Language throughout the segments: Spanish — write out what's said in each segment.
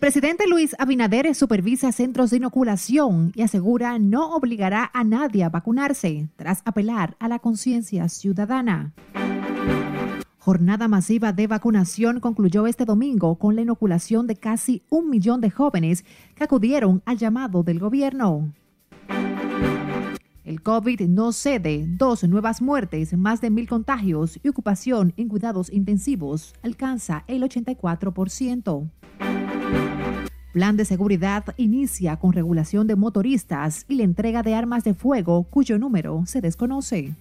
presidente Luis Abinader supervisa centros de inoculación y asegura no obligará a nadie a vacunarse tras apelar a la conciencia ciudadana. Jornada masiva de vacunación concluyó este domingo con la inoculación de casi un millón de jóvenes que acudieron al llamado del gobierno. El COVID no cede, dos nuevas muertes, más de mil contagios y ocupación en cuidados intensivos alcanza el 84%. Plan de seguridad inicia con regulación de motoristas y la entrega de armas de fuego cuyo número se desconoce.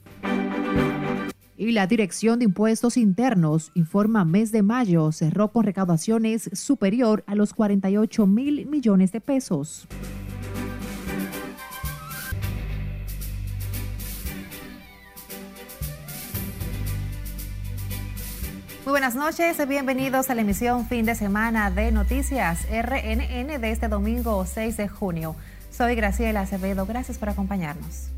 Y la Dirección de Impuestos Internos informa mes de mayo cerró con recaudaciones superior a los 48 mil millones de pesos. Muy buenas noches, bienvenidos a la emisión fin de semana de Noticias RNN de este domingo 6 de junio. Soy Graciela Acevedo, gracias por acompañarnos.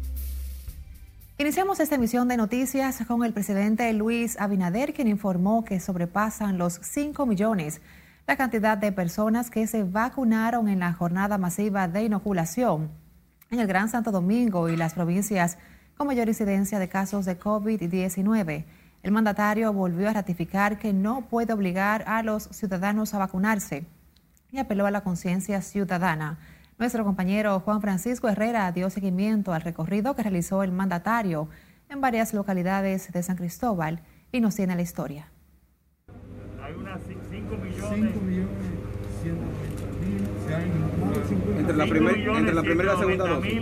Iniciamos esta emisión de noticias con el presidente Luis Abinader, quien informó que sobrepasan los 5 millones la cantidad de personas que se vacunaron en la jornada masiva de inoculación en el Gran Santo Domingo y las provincias con mayor incidencia de casos de COVID-19. El mandatario volvió a ratificar que no puede obligar a los ciudadanos a vacunarse y apeló a la conciencia ciudadana. Nuestro compañero Juan Francisco Herrera dio seguimiento al recorrido que realizó el mandatario en varias localidades de San Cristóbal y nos tiene la historia. Hay unas 5 millones. 5 millones entre la, entre la primera y la segunda dosis.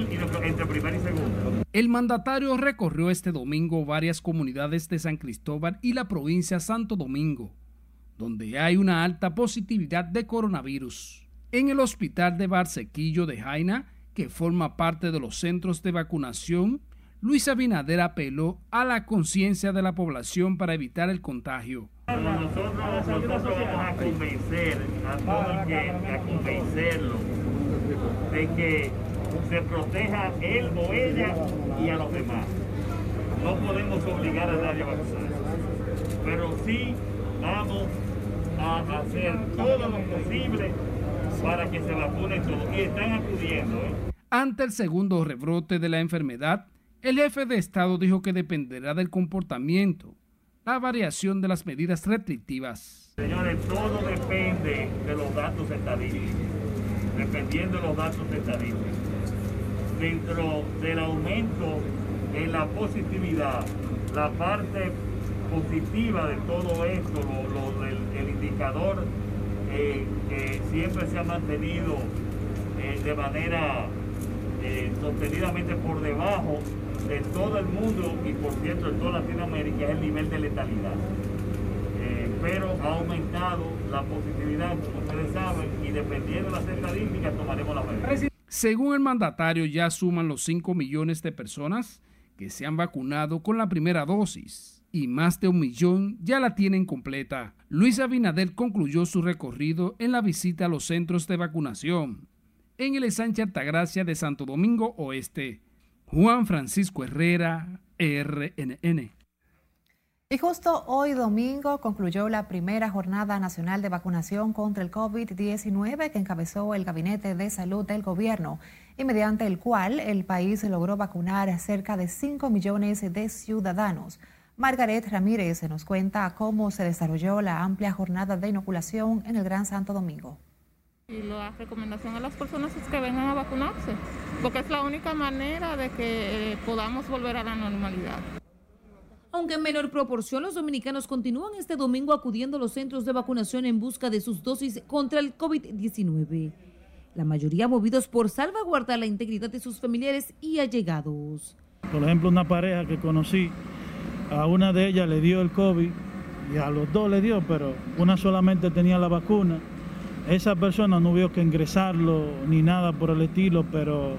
Entre primera y segunda. El mandatario recorrió este domingo varias comunidades de San Cristóbal y la provincia Santo Domingo, donde hay una alta positividad de coronavirus. En el hospital de Barsequillo de Jaina, que forma parte de los centros de vacunación, Luis Abinader apeló a la conciencia de la población para evitar el contagio. Nosotros, vamos a convencer a que, de que se proteja él o ella y a los demás. No podemos obligar a nadie a vacunarse, pero sí vamos a hacer todo lo posible para que se vacunen todos. Y están acudiendo. ¿eh? Ante el segundo rebrote de la enfermedad, el jefe de Estado dijo que dependerá del comportamiento, la variación de las medidas restrictivas. Señores, todo depende de los datos estadísticos dependiendo de los datos estadísticos. Dentro del aumento en la positividad, la parte positiva de todo esto, el, indicador eh, que siempre se ha mantenido eh, de manera eh, sostenidamente por debajo de todo el mundo y por cierto en toda Latinoamérica es el nivel de letalidad pero ha aumentado la positividad, como ustedes saben, y dependiendo de las estadísticas tomaremos la medida. Según el mandatario, ya suman los 5 millones de personas que se han vacunado con la primera dosis y más de un millón ya la tienen completa. Luis Abinader concluyó su recorrido en la visita a los centros de vacunación en el Sánchez Altagracia de Santo Domingo Oeste. Juan Francisco Herrera, RNN. Y justo hoy domingo concluyó la primera jornada nacional de vacunación contra el COVID-19 que encabezó el Gabinete de Salud del Gobierno y mediante el cual el país logró vacunar a cerca de 5 millones de ciudadanos. Margaret Ramírez nos cuenta cómo se desarrolló la amplia jornada de inoculación en el Gran Santo Domingo. Y la recomendación a las personas es que vengan a vacunarse, porque es la única manera de que eh, podamos volver a la normalidad. Aunque en menor proporción, los dominicanos continúan este domingo acudiendo a los centros de vacunación en busca de sus dosis contra el COVID-19. La mayoría movidos por salvaguardar la integridad de sus familiares y allegados. Por ejemplo, una pareja que conocí, a una de ellas le dio el COVID y a los dos le dio, pero una solamente tenía la vacuna. Esa persona no vio que ingresarlo ni nada por el estilo, pero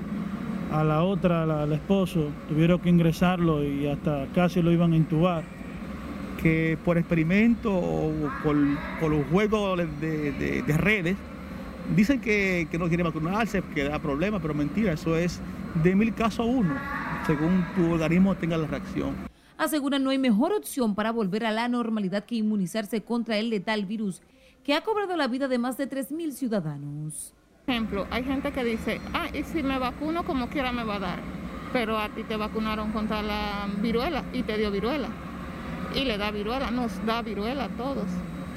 a la otra, al esposo, tuvieron que ingresarlo y hasta casi lo iban a intubar. Que por experimento o por, los juegos de, redes, dicen que, no quiere vacunarse, que da problemas, pero mentira, eso es de mil casos a uno, según tu organismo tenga la reacción. Aseguran no hay mejor opción para volver a la normalidad que inmunizarse contra el letal virus que ha cobrado la vida de más de 3.000 ciudadanos. Ejemplo, hay gente que dice, ah, y si me vacuno como quiera me va a dar, pero a ti te vacunaron contra la viruela y te dio viruela. Y le da viruela, nos da viruela a todos.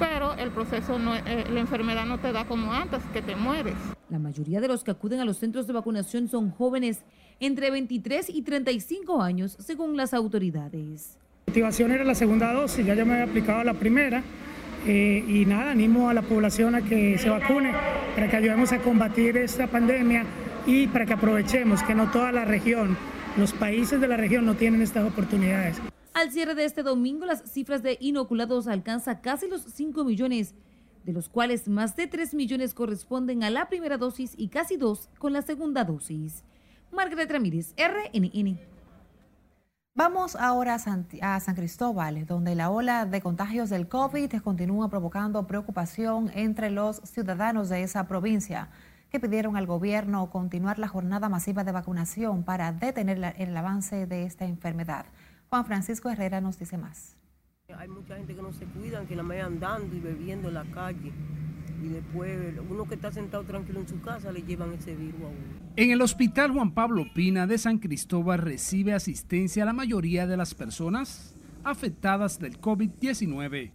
Pero el proceso, no, eh, la enfermedad no te da como antes, que te mueres. La mayoría de los que acuden a los centros de vacunación son jóvenes entre 23 y 35 años, según las autoridades. La activación era la segunda dosis, ya yo me había aplicado la primera. Eh, y nada, animo a la población a que se vacune para que ayudemos a combatir esta pandemia y para que aprovechemos que no toda la región, los países de la región no tienen estas oportunidades. Al cierre de este domingo, las cifras de inoculados alcanzan casi los 5 millones, de los cuales más de 3 millones corresponden a la primera dosis y casi 2 con la segunda dosis. Margaret Ramírez, RNN. Vamos ahora a San, Cristóbal, donde la ola de contagios del COVID continúa provocando preocupación entre los ciudadanos de esa provincia, que pidieron al gobierno continuar la jornada masiva de vacunación para detener el avance de esta enfermedad. Juan Francisco Herrera nos dice más. Hay mucha gente que no se cuidan, que la vayan andando y bebiendo en la calle y después uno que está sentado tranquilo en su casa le llevan ese virus a uno. En el Hospital Juan Pablo Pina de San Cristóbal recibe asistencia la mayoría de las personas afectadas del COVID-19.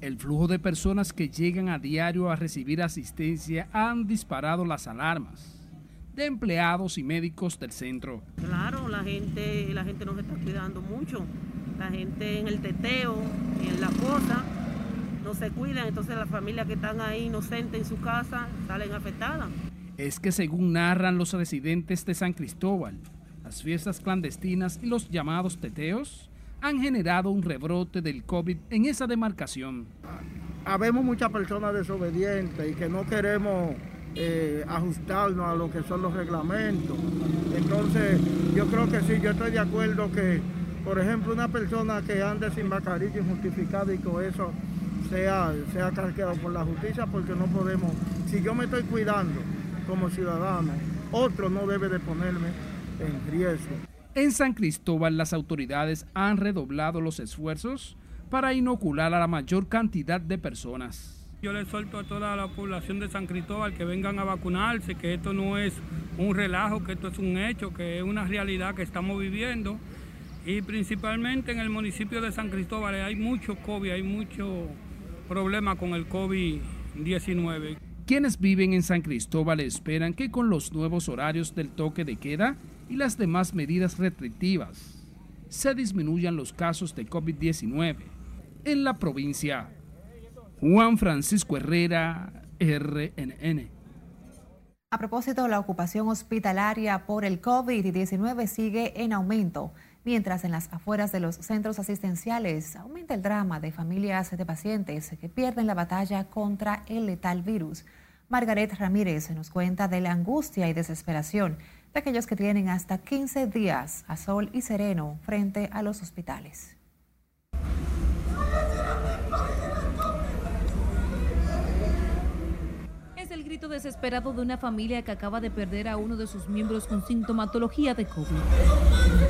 El flujo de personas que llegan a diario a recibir asistencia han disparado las alarmas de empleados y médicos del centro. Claro, la gente, la gente nos está cuidando mucho. La gente en el teteo, en la cosa, no se cuidan, entonces las familias que están ahí inocentes en su casa salen afectadas. Es que según narran los residentes de San Cristóbal, las fiestas clandestinas y los llamados teteos han generado un rebrote del COVID en esa demarcación. Habemos muchas personas desobedientes y que no queremos eh, ajustarnos a lo que son los reglamentos. Entonces, yo creo que sí, yo estoy de acuerdo que, por ejemplo, una persona que ande sin mascarilla injustificada y con eso sea, sea cargado por la justicia porque no podemos, si yo me estoy cuidando como ciudadano, otro no debe de ponerme en riesgo. En San Cristóbal las autoridades han redoblado los esfuerzos para inocular a la mayor cantidad de personas. Yo le suelto a toda la población de San Cristóbal que vengan a vacunarse, que esto no es un relajo, que esto es un hecho, que es una realidad que estamos viviendo. Y principalmente en el municipio de San Cristóbal hay mucho COVID, hay mucho problema con el COVID-19. Quienes viven en San Cristóbal esperan que con los nuevos horarios del toque de queda y las demás medidas restrictivas se disminuyan los casos de COVID-19 en la provincia. Juan Francisco Herrera, RNN. A propósito, la ocupación hospitalaria por el COVID-19 sigue en aumento. Mientras en las afueras de los centros asistenciales aumenta el drama de familias de pacientes que pierden la batalla contra el letal virus. Margaret Ramírez nos cuenta de la angustia y desesperación de aquellos que tienen hasta 15 días a sol y sereno frente a los hospitales. Grito desesperado de una familia que acaba de perder a uno de sus miembros con sintomatología de COVID.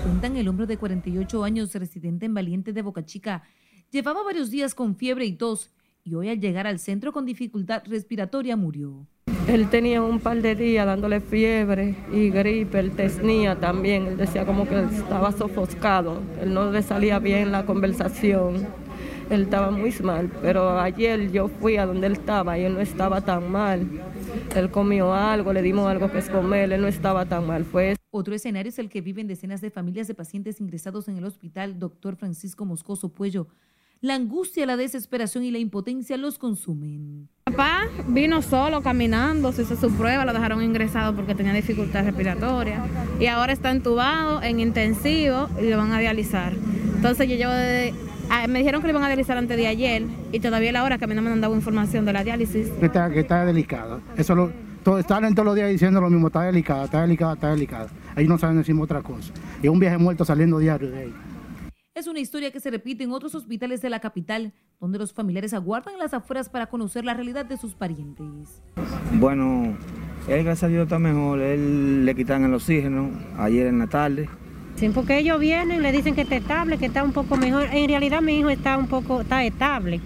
Cuentan el hombre de 48 años, residente en Valiente de Boca Chica, llevaba varios días con fiebre y tos y hoy al llegar al centro con dificultad respiratoria murió. Él tenía un par de días dándole fiebre y gripe, él tenía también, él decía como que estaba sofocado, él no le salía bien la conversación él estaba muy mal, pero ayer yo fui a donde él estaba y él no estaba tan mal. Él comió algo, le dimos algo que es comer, él no estaba tan mal. Fue Otro escenario es el que viven decenas de familias de pacientes ingresados en el hospital Dr. Francisco Moscoso Puello. La angustia, la desesperación y la impotencia los consumen. Papá vino solo caminando, se hizo su prueba, lo dejaron ingresado porque tenía dificultad respiratoria y ahora está entubado en intensivo y lo van a dializar. Entonces yo llevo de Ah, me dijeron que lo iban a dializar antes de ayer y todavía la hora que a mí no me han dado información de la diálisis. Que está, que está delicada. Eso lo, todo, están en todos los días diciendo lo mismo, está delicada, está delicada, está delicada. Ahí no saben decir otra cosa. Y es un viaje muerto saliendo diario de ahí. Es una historia que se repite en otros hospitales de la capital, donde los familiares aguardan en las afueras para conocer la realidad de sus parientes. Bueno, él gracias a Dios está mejor, él le quitan el oxígeno ayer en la tarde Sí, porque ellos vienen, le dicen que está estable, que está un poco mejor. En realidad mi hijo está un poco, está estable.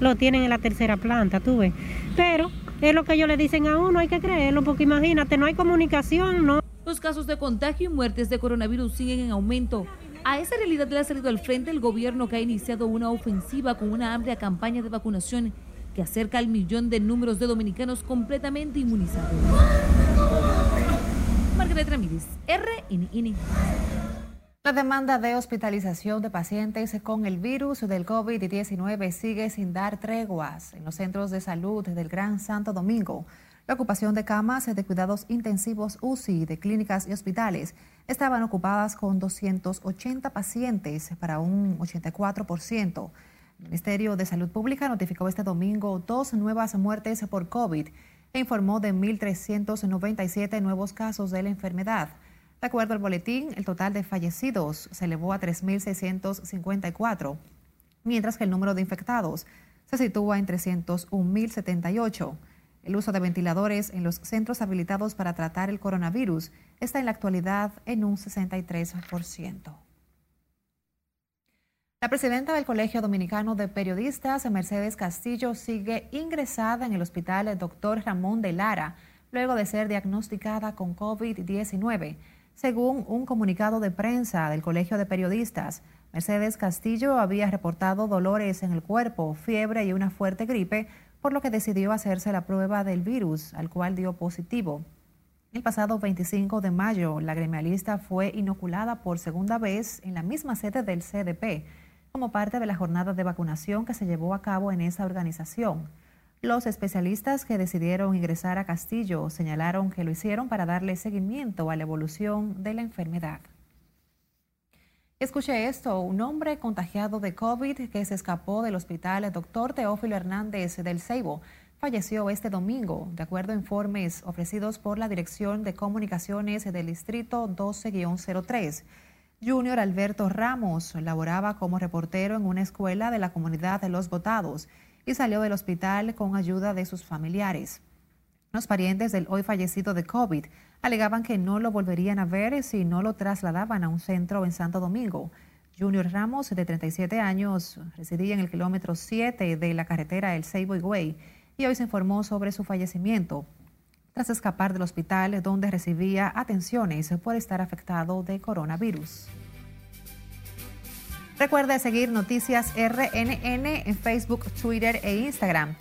lo tienen en la tercera planta, tú ves. Pero es lo que ellos le dicen a uno, hay que creerlo, porque imagínate, no hay comunicación, no. Los casos de contagio y muertes de coronavirus siguen en aumento. A esa realidad le ha salido al frente el gobierno que ha iniciado una ofensiva con una amplia campaña de vacunación que acerca al millón de números de dominicanos completamente inmunizados. Margaret Ramírez, RNN. La demanda de hospitalización de pacientes con el virus del COVID-19 sigue sin dar treguas en los centros de salud del Gran Santo Domingo. La ocupación de camas de cuidados intensivos UCI de clínicas y hospitales estaban ocupadas con 280 pacientes para un 84%. El Ministerio de Salud Pública notificó este domingo dos nuevas muertes por COVID e informó de 1.397 nuevos casos de la enfermedad. De acuerdo al boletín, el total de fallecidos se elevó a 3.654, mientras que el número de infectados se sitúa en 301.078. El uso de ventiladores en los centros habilitados para tratar el coronavirus está en la actualidad en un 63%. La presidenta del Colegio Dominicano de Periodistas, Mercedes Castillo, sigue ingresada en el hospital Dr. Ramón de Lara luego de ser diagnosticada con COVID-19. Según un comunicado de prensa del Colegio de Periodistas, Mercedes Castillo había reportado dolores en el cuerpo, fiebre y una fuerte gripe, por lo que decidió hacerse la prueba del virus, al cual dio positivo. El pasado 25 de mayo, la gremialista fue inoculada por segunda vez en la misma sede del CDP como parte de la jornada de vacunación que se llevó a cabo en esa organización. Los especialistas que decidieron ingresar a Castillo señalaron que lo hicieron para darle seguimiento a la evolución de la enfermedad. Escuche esto, un hombre contagiado de COVID que se escapó del hospital el doctor Teófilo Hernández del Ceibo falleció este domingo, de acuerdo a informes ofrecidos por la Dirección de Comunicaciones del Distrito 12-03. Junior Alberto Ramos laboraba como reportero en una escuela de la comunidad de Los Botados y salió del hospital con ayuda de sus familiares. Los parientes del hoy fallecido de COVID alegaban que no lo volverían a ver si no lo trasladaban a un centro en Santo Domingo. Junior Ramos, de 37 años, residía en el kilómetro 7 de la carretera El Seibo Higüey y hoy se informó sobre su fallecimiento tras escapar del hospital donde recibía atenciones por estar afectado de coronavirus. Recuerde seguir Noticias RNN en Facebook, Twitter e Instagram.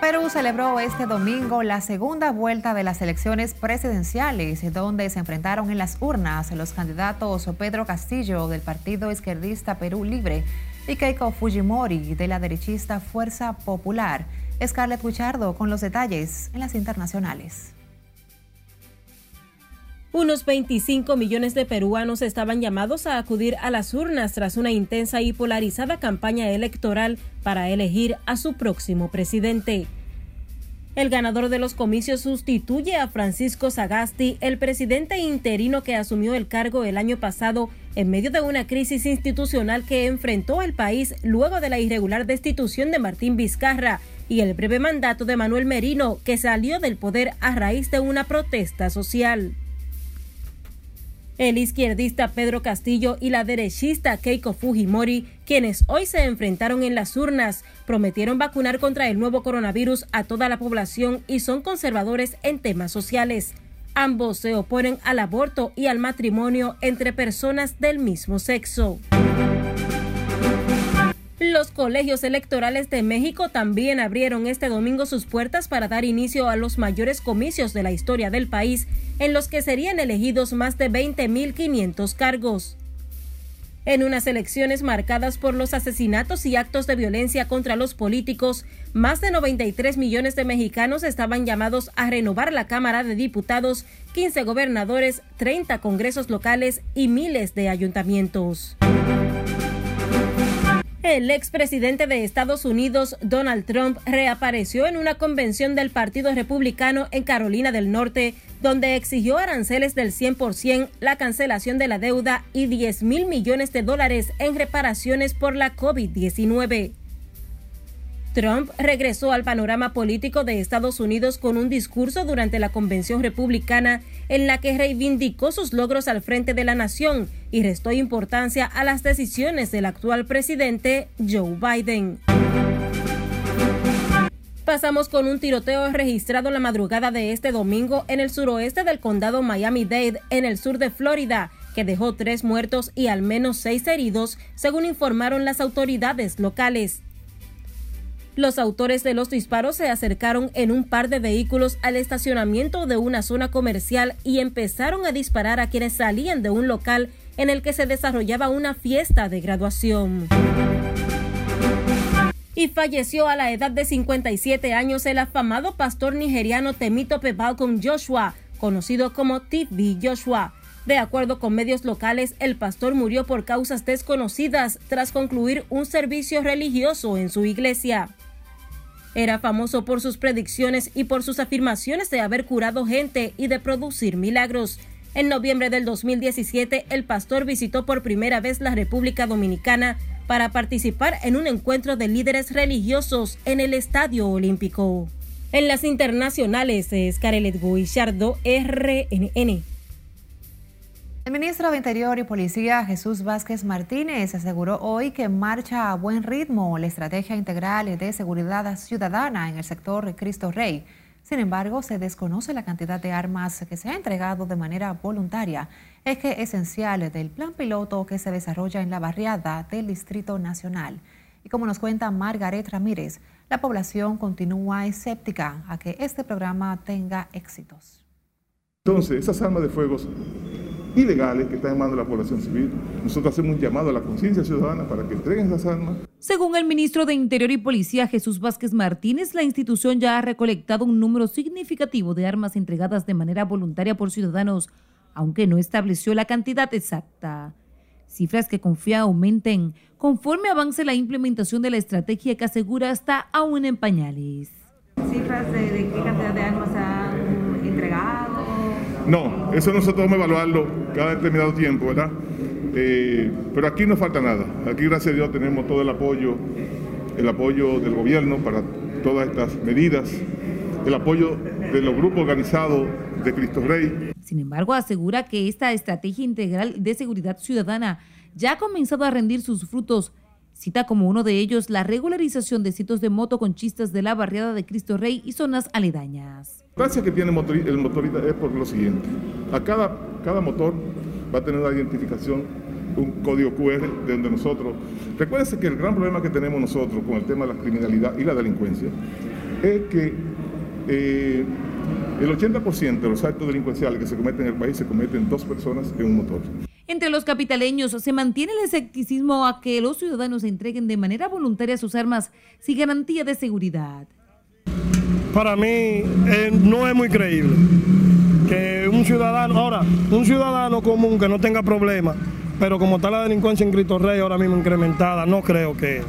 Perú celebró este domingo la segunda vuelta de las elecciones presidenciales, donde se enfrentaron en las urnas los candidatos Pedro Castillo del partido izquierdista Perú Libre y Keiko Fujimori de la derechista Fuerza Popular. Scarlett Guchardo con los detalles en las internacionales. Unos 25 millones de peruanos estaban llamados a acudir a las urnas tras una intensa y polarizada campaña electoral para elegir a su próximo presidente. El ganador de los comicios sustituye a Francisco Sagasti, el presidente interino que asumió el cargo el año pasado en medio de una crisis institucional que enfrentó el país luego de la irregular destitución de Martín Vizcarra y el breve mandato de Manuel Merino, que salió del poder a raíz de una protesta social. El izquierdista Pedro Castillo y la derechista Keiko Fujimori, quienes hoy se enfrentaron en las urnas, prometieron vacunar contra el nuevo coronavirus a toda la población y son conservadores en temas sociales. Ambos se oponen al aborto y al matrimonio entre personas del mismo sexo. Los colegios electorales de México también abrieron este domingo sus puertas para dar inicio a los mayores comicios de la historia del país, en los que serían elegidos más de 20.500 cargos. En unas elecciones marcadas por los asesinatos y actos de violencia contra los políticos, más de 93 millones de mexicanos estaban llamados a renovar la Cámara de Diputados, 15 gobernadores, 30 congresos locales y miles de ayuntamientos. El expresidente de Estados Unidos, Donald Trump, reapareció en una convención del Partido Republicano en Carolina del Norte, donde exigió aranceles del 100%, la cancelación de la deuda y 10 mil millones de dólares en reparaciones por la COVID-19. Trump regresó al panorama político de Estados Unidos con un discurso durante la convención republicana en la que reivindicó sus logros al frente de la nación y restó importancia a las decisiones del actual presidente Joe Biden. Pasamos con un tiroteo registrado la madrugada de este domingo en el suroeste del condado Miami-Dade, en el sur de Florida, que dejó tres muertos y al menos seis heridos, según informaron las autoridades locales. Los autores de los disparos se acercaron en un par de vehículos al estacionamiento de una zona comercial y empezaron a disparar a quienes salían de un local en el que se desarrollaba una fiesta de graduación. Y falleció a la edad de 57 años el afamado pastor nigeriano Temito Malcolm Joshua, conocido como TV Joshua. De acuerdo con medios locales, el pastor murió por causas desconocidas tras concluir un servicio religioso en su iglesia. Era famoso por sus predicciones y por sus afirmaciones de haber curado gente y de producir milagros. En noviembre del 2017, el pastor visitó por primera vez la República Dominicana para participar en un encuentro de líderes religiosos en el Estadio Olímpico. En las internacionales es Guillardo, RNN. El ministro de Interior y Policía Jesús Vázquez Martínez aseguró hoy que marcha a buen ritmo la estrategia integral de seguridad ciudadana en el sector Cristo Rey. Sin embargo, se desconoce la cantidad de armas que se ha entregado de manera voluntaria, eje esencial del plan piloto que se desarrolla en la barriada del Distrito Nacional. Y como nos cuenta Margaret Ramírez, la población continúa escéptica a que este programa tenga éxitos. Entonces, esas armas de fuego ilegales que están en manos de la población civil. Nosotros hacemos un llamado a la conciencia ciudadana para que entreguen esas armas. Según el ministro de Interior y Policía Jesús Vázquez Martínez, la institución ya ha recolectado un número significativo de armas entregadas de manera voluntaria por ciudadanos, aunque no estableció la cantidad exacta. Cifras que confía aumenten conforme avance la implementación de la estrategia que asegura está aún en pañales. ¿Cifras de, de qué cantidad de armas entregado? No, eso nosotros vamos a evaluarlo cada determinado tiempo, ¿verdad? Eh, pero aquí no falta nada. Aquí, gracias a Dios, tenemos todo el apoyo, el apoyo del gobierno para todas estas medidas, el apoyo de los grupos organizados de Cristo Rey. Sin embargo, asegura que esta estrategia integral de seguridad ciudadana ya ha comenzado a rendir sus frutos. Cita como uno de ellos la regularización de sitios de motoconchistas de la barriada de Cristo Rey y zonas aledañas. La gracia que tiene el motorista es por lo siguiente. A cada, cada motor va a tener una identificación, un código QR de donde nosotros... Recuérdense que el gran problema que tenemos nosotros con el tema de la criminalidad y la delincuencia es que eh, el 80% de los actos delincuenciales que se cometen en el país se cometen dos personas en un motor. Entre los capitaleños se mantiene el escepticismo a que los ciudadanos entreguen de manera voluntaria sus armas sin garantía de seguridad. Para mí eh, no es muy creíble que un ciudadano, ahora, un ciudadano común que no tenga problemas, pero como está la delincuencia en Cristo Rey ahora mismo incrementada, no creo que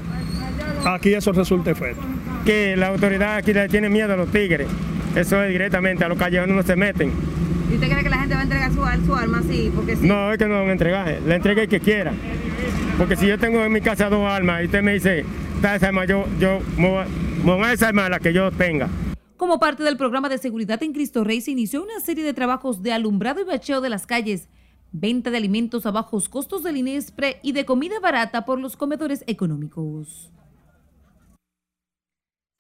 aquí eso resulte efecto. Que la autoridad aquí le tiene miedo a los tigres, eso es directamente a los callejones no se meten. ¿Y usted cree que la gente va a entregar su, su arma así? Porque sí? No, es que no van a entregar, le entregue el que quiera. Porque si yo tengo en mi casa dos armas y usted me dice, da esa arma, yo, yo me voy a esa arma la que yo tenga. Como parte del programa de seguridad en Cristo Rey se inició una serie de trabajos de alumbrado y bacheo de las calles, venta de alimentos a bajos costos del INESPRE y de comida barata por los comedores económicos.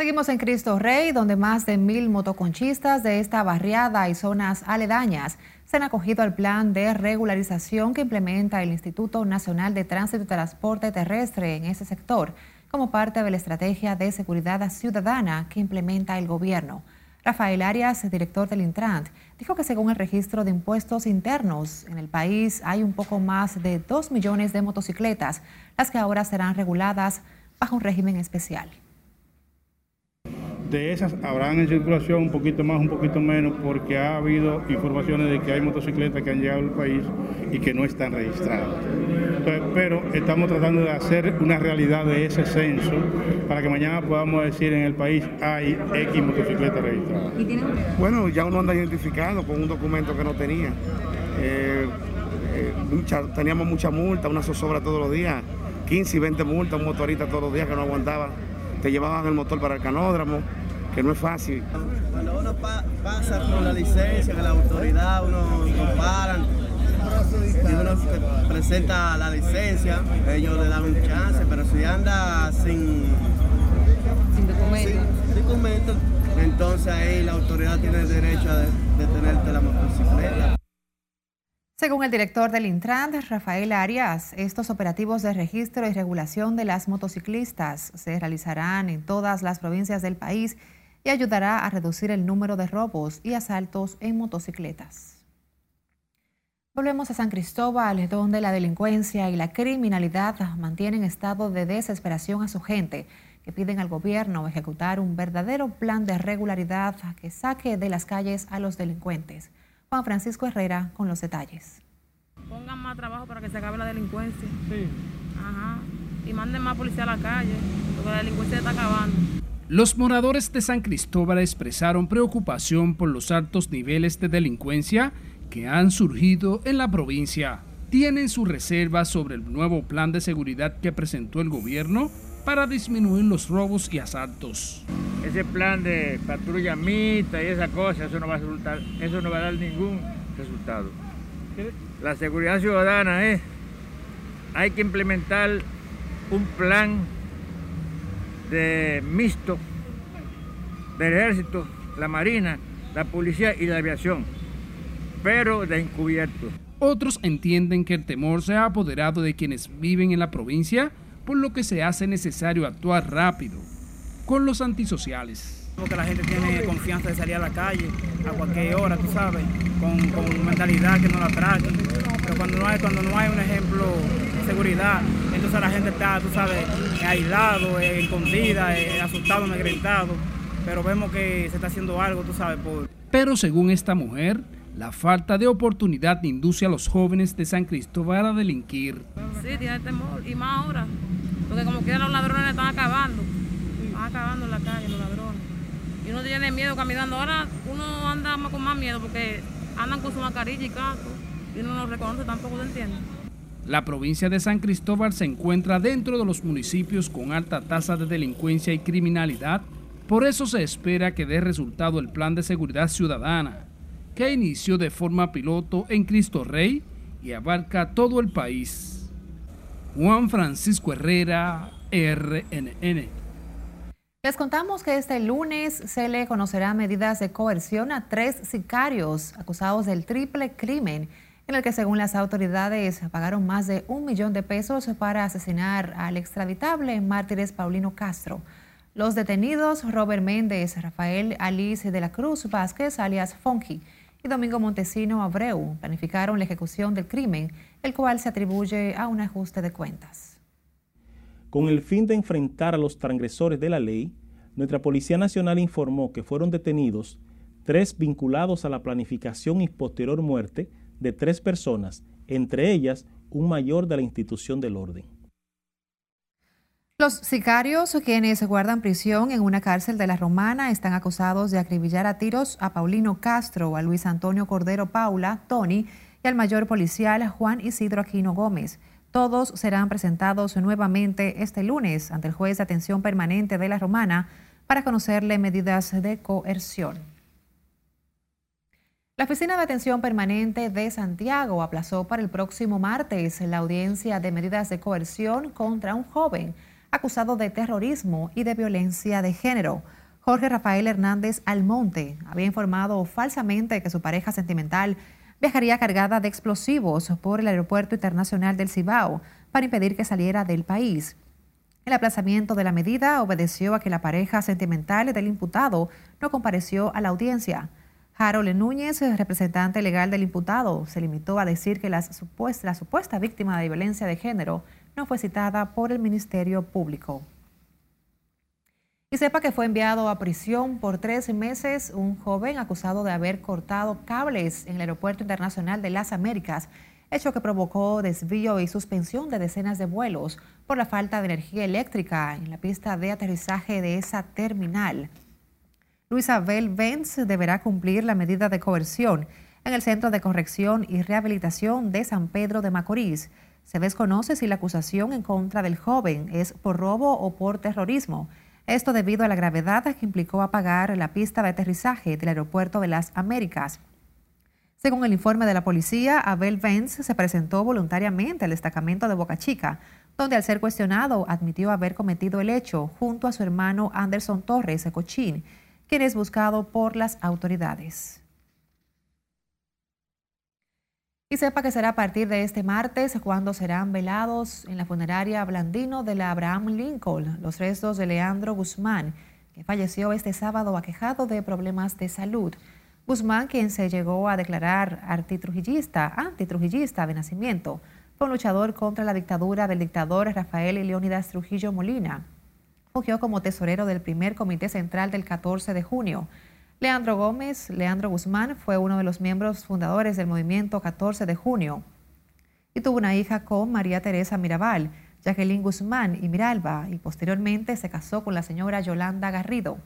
Seguimos en Cristo Rey, donde más de mil motoconchistas de esta barriada y zonas aledañas se han acogido al plan de regularización que implementa el Instituto Nacional de Tránsito y Transporte Terrestre en ese sector, como parte de la estrategia de seguridad ciudadana que implementa el gobierno. Rafael Arias, director del Intrant, dijo que según el registro de impuestos internos en el país hay un poco más de 2 millones de motocicletas, las que ahora serán reguladas bajo un régimen especial de esas habrán en circulación un poquito más, un poquito menos, porque ha habido informaciones de que hay motocicletas que han llegado al país y que no están registradas. pero estamos tratando de hacer una realidad de ese censo para que mañana podamos decir en el país hay X motocicletas registradas. Bueno, ya uno anda identificado con un documento que no tenía. Eh, eh, teníamos mucha multa, una zozobra todos los días, 15 y 20 multas, un motorista todos los días que no aguantaba te llevaban el motor para el canódromo, que no es fácil. Cuando uno pasa con la licencia, que la autoridad, uno lo paran, y uno presenta la licencia, ellos le dan un chance, pero si anda sin, sin documentos, sin, documento, entonces ahí la autoridad tiene el derecho a detenerte la motocicleta. Según el director del Intran, Rafael Arias, estos operativos de registro y regulación de las motociclistas se realizarán en todas las provincias del país y ayudará a reducir el número de robos y asaltos en motocicletas. Volvemos a San Cristóbal, donde la delincuencia y la criminalidad mantienen estado de desesperación a su gente, que piden al gobierno ejecutar un verdadero plan de regularidad que saque de las calles a los delincuentes. Juan Francisco Herrera con los detalles. Pongan más trabajo para que se acabe la delincuencia. Sí. Ajá. Y manden más policía a la calle, porque la delincuencia está acabando. Los moradores de San Cristóbal expresaron preocupación por los altos niveles de delincuencia que han surgido en la provincia. Tienen sus reservas sobre el nuevo plan de seguridad que presentó el gobierno para disminuir los robos y asaltos. Ese plan de patrulla mixta y esa cosa, eso no va a eso no va a dar ningún resultado. La seguridad ciudadana es, hay que implementar un plan de mixto del ejército, la marina, la policía y la aviación, pero de encubierto. Otros entienden que el temor se ha apoderado de quienes viven en la provincia, por lo que se hace necesario actuar rápido con los antisociales. Porque la gente tiene confianza de salir a la calle a cualquier hora, tú sabes, con, con mentalidad que no la atraquen. Pero cuando no hay, cuando no hay un ejemplo de seguridad, entonces la gente está, tú sabes, aislado, eh, escondida, eh, asustado, amedrentado. Pero vemos que se está haciendo algo, tú sabes, por... Pero según esta mujer, la falta de oportunidad induce a los jóvenes de San Cristóbal a delinquir. Sí, tiene temor, y más ahora, porque como quiera los ladrones están acabando, están acabando en la calle los ladrones. Y uno tiene miedo caminando, ahora uno anda con más miedo porque andan con su mascarilla y casco, y uno no reconoce tampoco, ¿te entiendes? La provincia de San Cristóbal se encuentra dentro de los municipios con alta tasa de delincuencia y criminalidad. Por eso se espera que dé resultado el Plan de Seguridad Ciudadana, que inició de forma piloto en Cristo Rey y abarca todo el país. Juan Francisco Herrera, RNN. Les contamos que este lunes se le conocerá medidas de coerción a tres sicarios acusados del triple crimen en el que según las autoridades pagaron más de un millón de pesos para asesinar al extraditable mártires Paulino Castro. Los detenidos Robert Méndez, Rafael Alice de la Cruz Vázquez, alias Fonky, y Domingo Montesino Abreu planificaron la ejecución del crimen, el cual se atribuye a un ajuste de cuentas. Con el fin de enfrentar a los transgresores de la ley, nuestra Policía Nacional informó que fueron detenidos tres vinculados a la planificación y posterior muerte de tres personas, entre ellas un mayor de la institución del orden. Los sicarios, quienes guardan prisión en una cárcel de la Romana, están acusados de acribillar a tiros a Paulino Castro, a Luis Antonio Cordero Paula, Tony y al mayor policial Juan Isidro Aquino Gómez. Todos serán presentados nuevamente este lunes ante el juez de atención permanente de la Romana para conocerle medidas de coerción. La Oficina de Atención Permanente de Santiago aplazó para el próximo martes la audiencia de medidas de coerción contra un joven acusado de terrorismo y de violencia de género. Jorge Rafael Hernández Almonte había informado falsamente que su pareja sentimental viajaría cargada de explosivos por el Aeropuerto Internacional del Cibao para impedir que saliera del país. El aplazamiento de la medida obedeció a que la pareja sentimental del imputado no compareció a la audiencia. Harold Núñez, representante legal del imputado, se limitó a decir que la supuesta, la supuesta víctima de violencia de género no fue citada por el Ministerio Público. Y sepa que fue enviado a prisión por tres meses un joven acusado de haber cortado cables en el Aeropuerto Internacional de las Américas, hecho que provocó desvío y suspensión de decenas de vuelos por la falta de energía eléctrica en la pista de aterrizaje de esa terminal. Luisa Bell Benz deberá cumplir la medida de coerción en el Centro de Corrección y Rehabilitación de San Pedro de Macorís. Se desconoce si la acusación en contra del joven es por robo o por terrorismo. Esto debido a la gravedad que implicó apagar la pista de aterrizaje del aeropuerto de las Américas. Según el informe de la policía, Abel Vance se presentó voluntariamente al destacamento de Boca Chica, donde al ser cuestionado admitió haber cometido el hecho junto a su hermano Anderson Torres Cochín, quien es buscado por las autoridades. Y sepa que será a partir de este martes cuando serán velados en la funeraria Blandino de la Abraham Lincoln los restos de Leandro Guzmán, que falleció este sábado aquejado de problemas de salud. Guzmán, quien se llegó a declarar antitrujillista, antitrujillista de nacimiento, fue un luchador contra la dictadura del dictador Rafael Leónidas Trujillo Molina. Fungió como tesorero del primer comité central del 14 de junio. Leandro Gómez, Leandro Guzmán, fue uno de los miembros fundadores del movimiento 14 de junio y tuvo una hija con María Teresa Mirabal, Jacqueline Guzmán y Miralba, y posteriormente se casó con la señora Yolanda Garrido.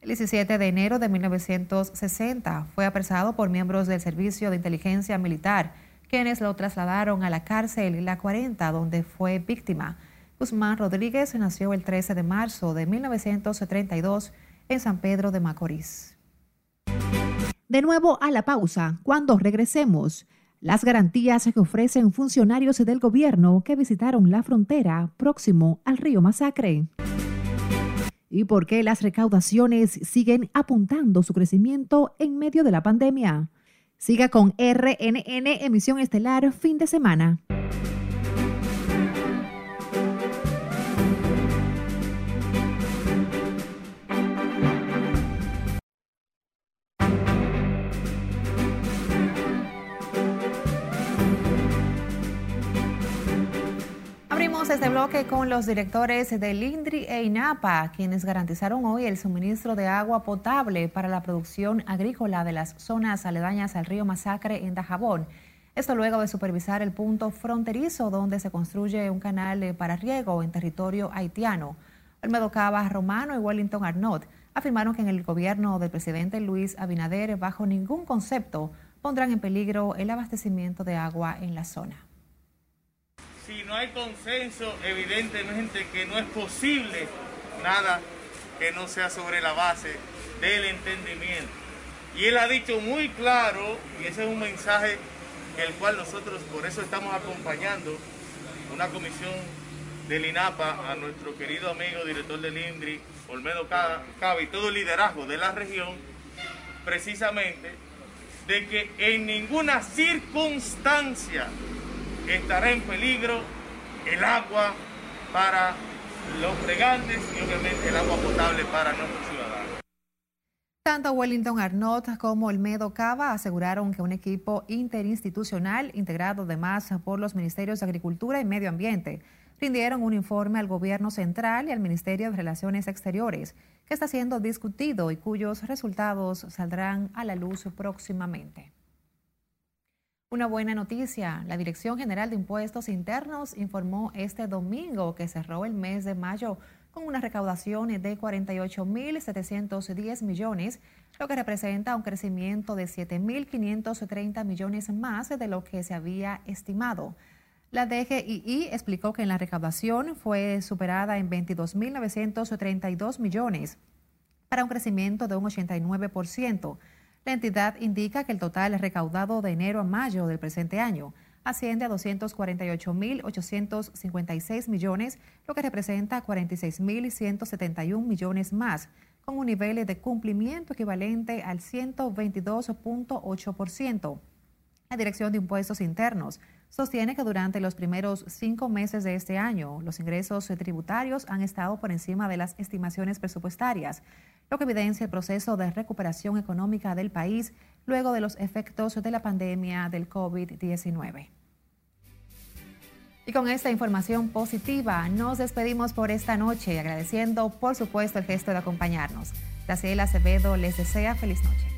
El 17 de enero de 1960 fue apresado por miembros del Servicio de Inteligencia Militar, quienes lo trasladaron a la cárcel La 40, donde fue víctima. Guzmán Rodríguez nació el 13 de marzo de 1932 en San Pedro de Macorís. De nuevo a la pausa, cuando regresemos, las garantías que ofrecen funcionarios del gobierno que visitaron la frontera próximo al río Masacre. ¿Y por qué las recaudaciones siguen apuntando su crecimiento en medio de la pandemia? Siga con RNN Emisión Estelar fin de semana. Este bloque con los directores del INDRI e INAPA, quienes garantizaron hoy el suministro de agua potable para la producción agrícola de las zonas aledañas al río Masacre en Dajabón. Esto luego de supervisar el punto fronterizo donde se construye un canal para riego en territorio haitiano. Olmedo Cava Romano y Wellington Arnott afirmaron que en el gobierno del presidente Luis Abinader, bajo ningún concepto, pondrán en peligro el abastecimiento de agua en la zona si no hay consenso, evidentemente que no es posible nada que no sea sobre la base del entendimiento. Y él ha dicho muy claro, y ese es un mensaje el cual nosotros por eso estamos acompañando una comisión del INAPA a nuestro querido amigo director del INDRI, Olmedo Cava, y todo el liderazgo de la región, precisamente de que en ninguna circunstancia estará en peligro el agua para los regantes y obviamente el agua potable para nuestros ciudadanos. Tanto Wellington Arnott como Olmedo Cava aseguraron que un equipo interinstitucional integrado además por los Ministerios de Agricultura y Medio Ambiente rindieron un informe al Gobierno Central y al Ministerio de Relaciones Exteriores que está siendo discutido y cuyos resultados saldrán a la luz próximamente. Una buena noticia, la Dirección General de Impuestos Internos informó este domingo que cerró el mes de mayo con una recaudación de 48.710 millones, lo que representa un crecimiento de 7.530 millones más de lo que se había estimado. La DGII explicó que en la recaudación fue superada en 22.932 millones, para un crecimiento de un 89%. La entidad indica que el total recaudado de enero a mayo del presente año asciende a 248.856 millones, lo que representa 46.171 millones más, con un nivel de cumplimiento equivalente al 122.8%. La Dirección de Impuestos Internos sostiene que durante los primeros cinco meses de este año los ingresos tributarios han estado por encima de las estimaciones presupuestarias, lo que evidencia el proceso de recuperación económica del país luego de los efectos de la pandemia del COVID-19. Y con esta información positiva nos despedimos por esta noche, agradeciendo por supuesto el gesto de acompañarnos. Graciela Acevedo les desea feliz noche.